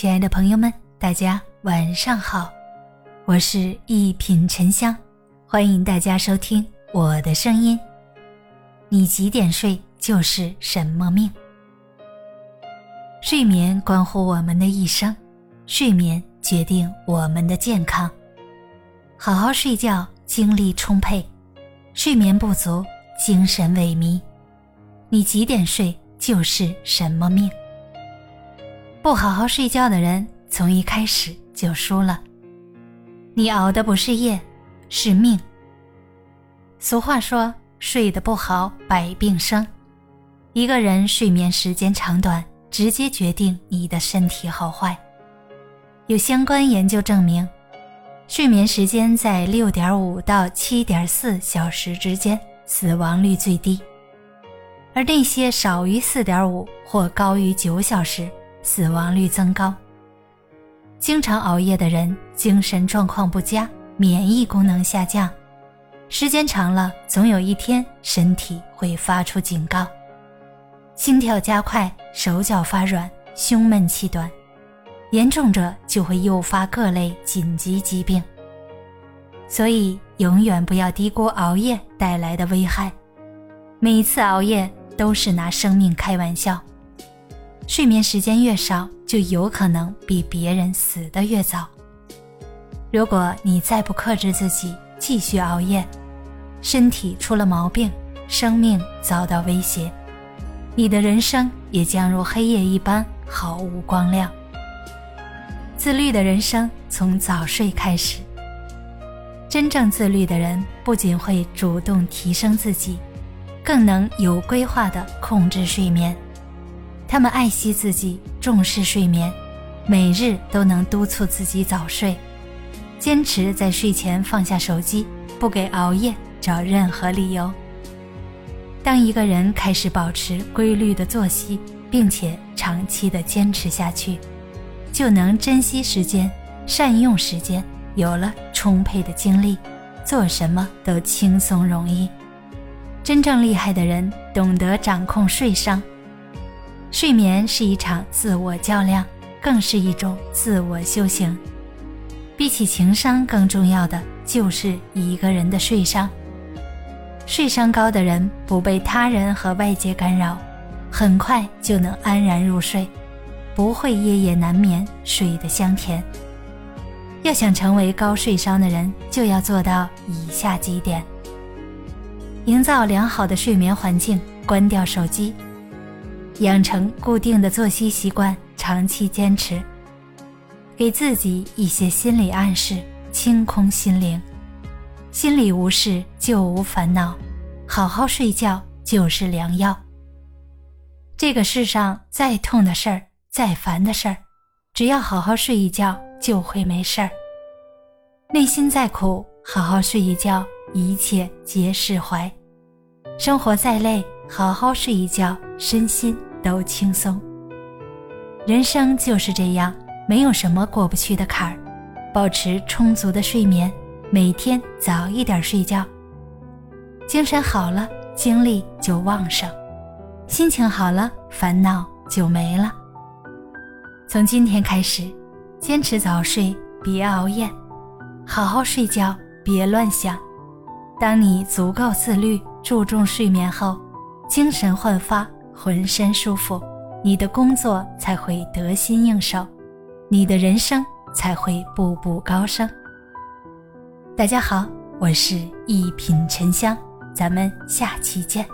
亲爱的朋友们，大家晚上好，我是一品沉香，欢迎大家收听我的声音。你几点睡就是什么命。睡眠关乎我们的一生，睡眠决定我们的健康。好好睡觉，精力充沛；睡眠不足，精神萎靡。你几点睡就是什么命。不好好睡觉的人，从一开始就输了。你熬的不是夜，是命。俗话说：“睡得不好，百病生。”一个人睡眠时间长短，直接决定你的身体好坏。有相关研究证明，睡眠时间在六点五到七点四小时之间，死亡率最低；而那些少于四点五或高于九小时。死亡率增高。经常熬夜的人，精神状况不佳，免疫功能下降，时间长了，总有一天身体会发出警告：心跳加快、手脚发软、胸闷气短，严重者就会诱发各类紧急疾病。所以，永远不要低估熬夜带来的危害。每次熬夜都是拿生命开玩笑。睡眠时间越少，就有可能比别人死得越早。如果你再不克制自己，继续熬夜，身体出了毛病，生命遭到威胁，你的人生也将如黑夜一般毫无光亮。自律的人生从早睡开始。真正自律的人，不仅会主动提升自己，更能有规划地控制睡眠。他们爱惜自己，重视睡眠，每日都能督促自己早睡，坚持在睡前放下手机，不给熬夜找任何理由。当一个人开始保持规律的作息，并且长期的坚持下去，就能珍惜时间，善用时间，有了充沛的精力，做什么都轻松容易。真正厉害的人，懂得掌控睡商。睡眠是一场自我较量，更是一种自我修行。比起情商更重要的就是一个人的睡商。睡商高的人不被他人和外界干扰，很快就能安然入睡，不会夜夜难眠，睡得香甜。要想成为高睡商的人，就要做到以下几点：营造良好的睡眠环境，关掉手机。养成固定的作息习惯，长期坚持，给自己一些心理暗示，清空心灵。心里无事就无烦恼，好好睡觉就是良药。这个世上再痛的事儿，再烦的事儿，只要好好睡一觉就会没事儿。内心再苦，好好睡一觉，一切皆释怀。生活再累，好好睡一觉，身心。都轻松。人生就是这样，没有什么过不去的坎儿。保持充足的睡眠，每天早一点睡觉。精神好了，精力就旺盛；心情好了，烦恼就没了。从今天开始，坚持早睡，别熬夜，好好睡觉，别乱想。当你足够自律，注重睡眠后，精神焕发。浑身舒服，你的工作才会得心应手，你的人生才会步步高升。大家好，我是一品沉香，咱们下期见。